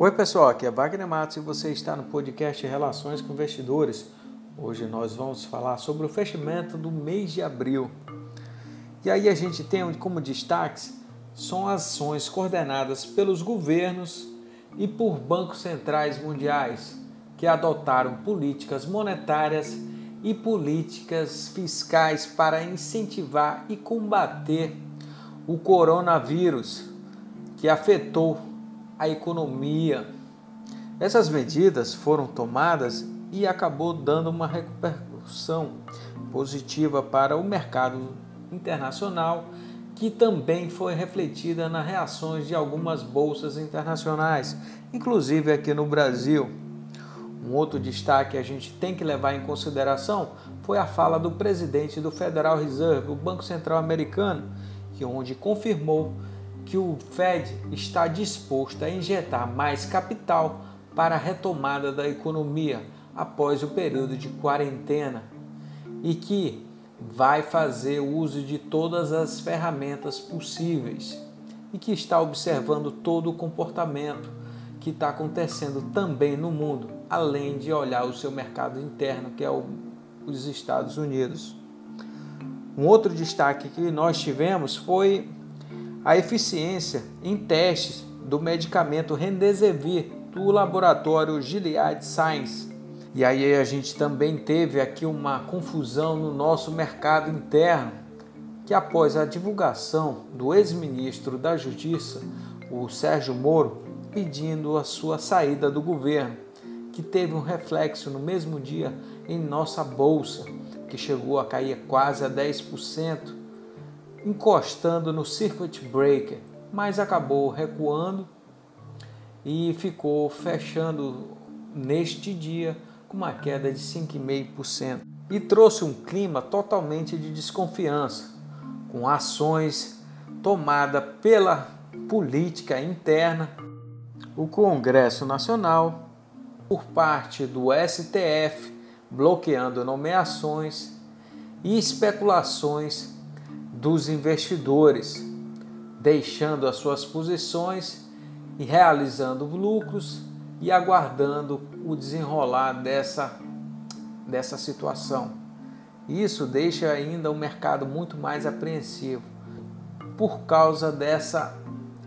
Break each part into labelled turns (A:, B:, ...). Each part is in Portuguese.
A: Oi pessoal, aqui é Wagner Matos e você está no podcast Relações com Investidores. Hoje nós vamos falar sobre o fechamento do mês de abril. E aí a gente tem como destaques são ações coordenadas pelos governos e por bancos centrais mundiais que adotaram políticas monetárias e políticas fiscais para incentivar e combater o coronavírus que afetou a economia. Essas medidas foram tomadas e acabou dando uma repercussão positiva para o mercado internacional, que também foi refletida nas reações de algumas bolsas internacionais, inclusive aqui no Brasil. Um outro destaque que a gente tem que levar em consideração foi a fala do presidente do Federal Reserve, o Banco Central Americano, que onde confirmou que o Fed está disposto a injetar mais capital para a retomada da economia após o período de quarentena e que vai fazer uso de todas as ferramentas possíveis e que está observando todo o comportamento que está acontecendo também no mundo, além de olhar o seu mercado interno, que é o, os Estados Unidos. Um outro destaque que nós tivemos foi a eficiência em testes do medicamento Remdesivir do laboratório Gilead Sciences. E aí a gente também teve aqui uma confusão no nosso mercado interno, que após a divulgação do ex-ministro da Justiça, o Sérgio Moro, pedindo a sua saída do governo, que teve um reflexo no mesmo dia em nossa bolsa, que chegou a cair quase a 10%, encostando no circuit breaker, mas acabou recuando e ficou fechando neste dia com uma queda de 5,5% e trouxe um clima totalmente de desconfiança, com ações tomadas pela política interna, o Congresso Nacional, por parte do STF, bloqueando nomeações e especulações dos investidores, deixando as suas posições e realizando lucros e aguardando o desenrolar dessa, dessa situação. Isso deixa ainda o mercado muito mais apreensivo por causa dessa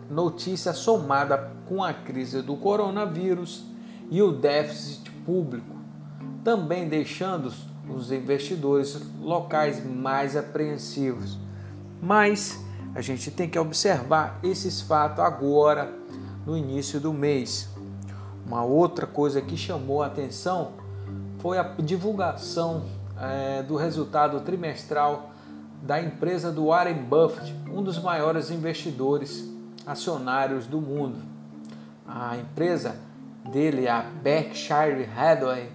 A: notícia somada com a crise do coronavírus e o déficit público, também deixando os investidores locais mais apreensivos. Mas a gente tem que observar esses fatos agora, no início do mês. Uma outra coisa que chamou a atenção foi a divulgação é, do resultado trimestral da empresa do Warren Buffett, um dos maiores investidores acionários do mundo. A empresa dele, a Berkshire Hathaway,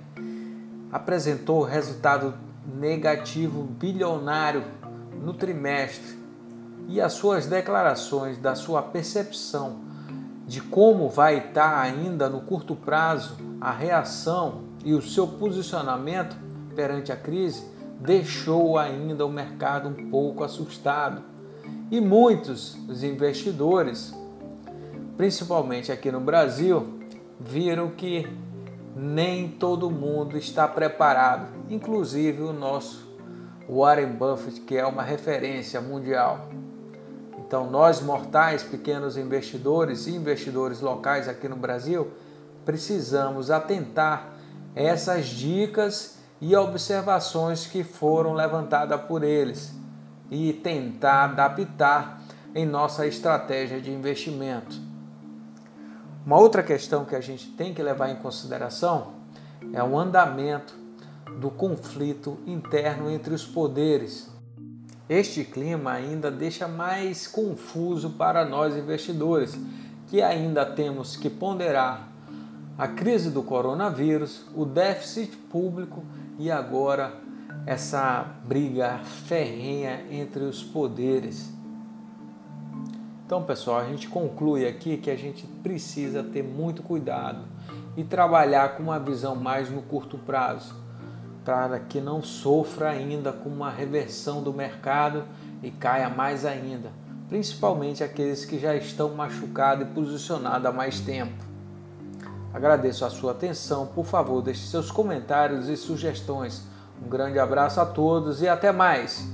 A: apresentou resultado negativo bilionário no trimestre e as suas declarações da sua percepção de como vai estar ainda no curto prazo a reação e o seu posicionamento perante a crise deixou ainda o mercado um pouco assustado. E muitos dos investidores, principalmente aqui no Brasil, viram que nem todo mundo está preparado, inclusive o nosso Warren Buffett, que é uma referência mundial. Então, nós mortais, pequenos investidores e investidores locais aqui no Brasil, precisamos atentar essas dicas e observações que foram levantadas por eles e tentar adaptar em nossa estratégia de investimento. Uma outra questão que a gente tem que levar em consideração é o andamento do conflito interno entre os poderes este clima ainda deixa mais confuso para nós investidores, que ainda temos que ponderar a crise do coronavírus, o déficit público e agora essa briga ferrenha entre os poderes. Então, pessoal, a gente conclui aqui que a gente precisa ter muito cuidado e trabalhar com uma visão mais no curto prazo para que não sofra ainda com uma reversão do mercado e caia mais ainda, principalmente aqueles que já estão machucados e posicionados há mais tempo. Agradeço a sua atenção. Por favor, deixe seus comentários e sugestões. Um grande abraço a todos e até mais!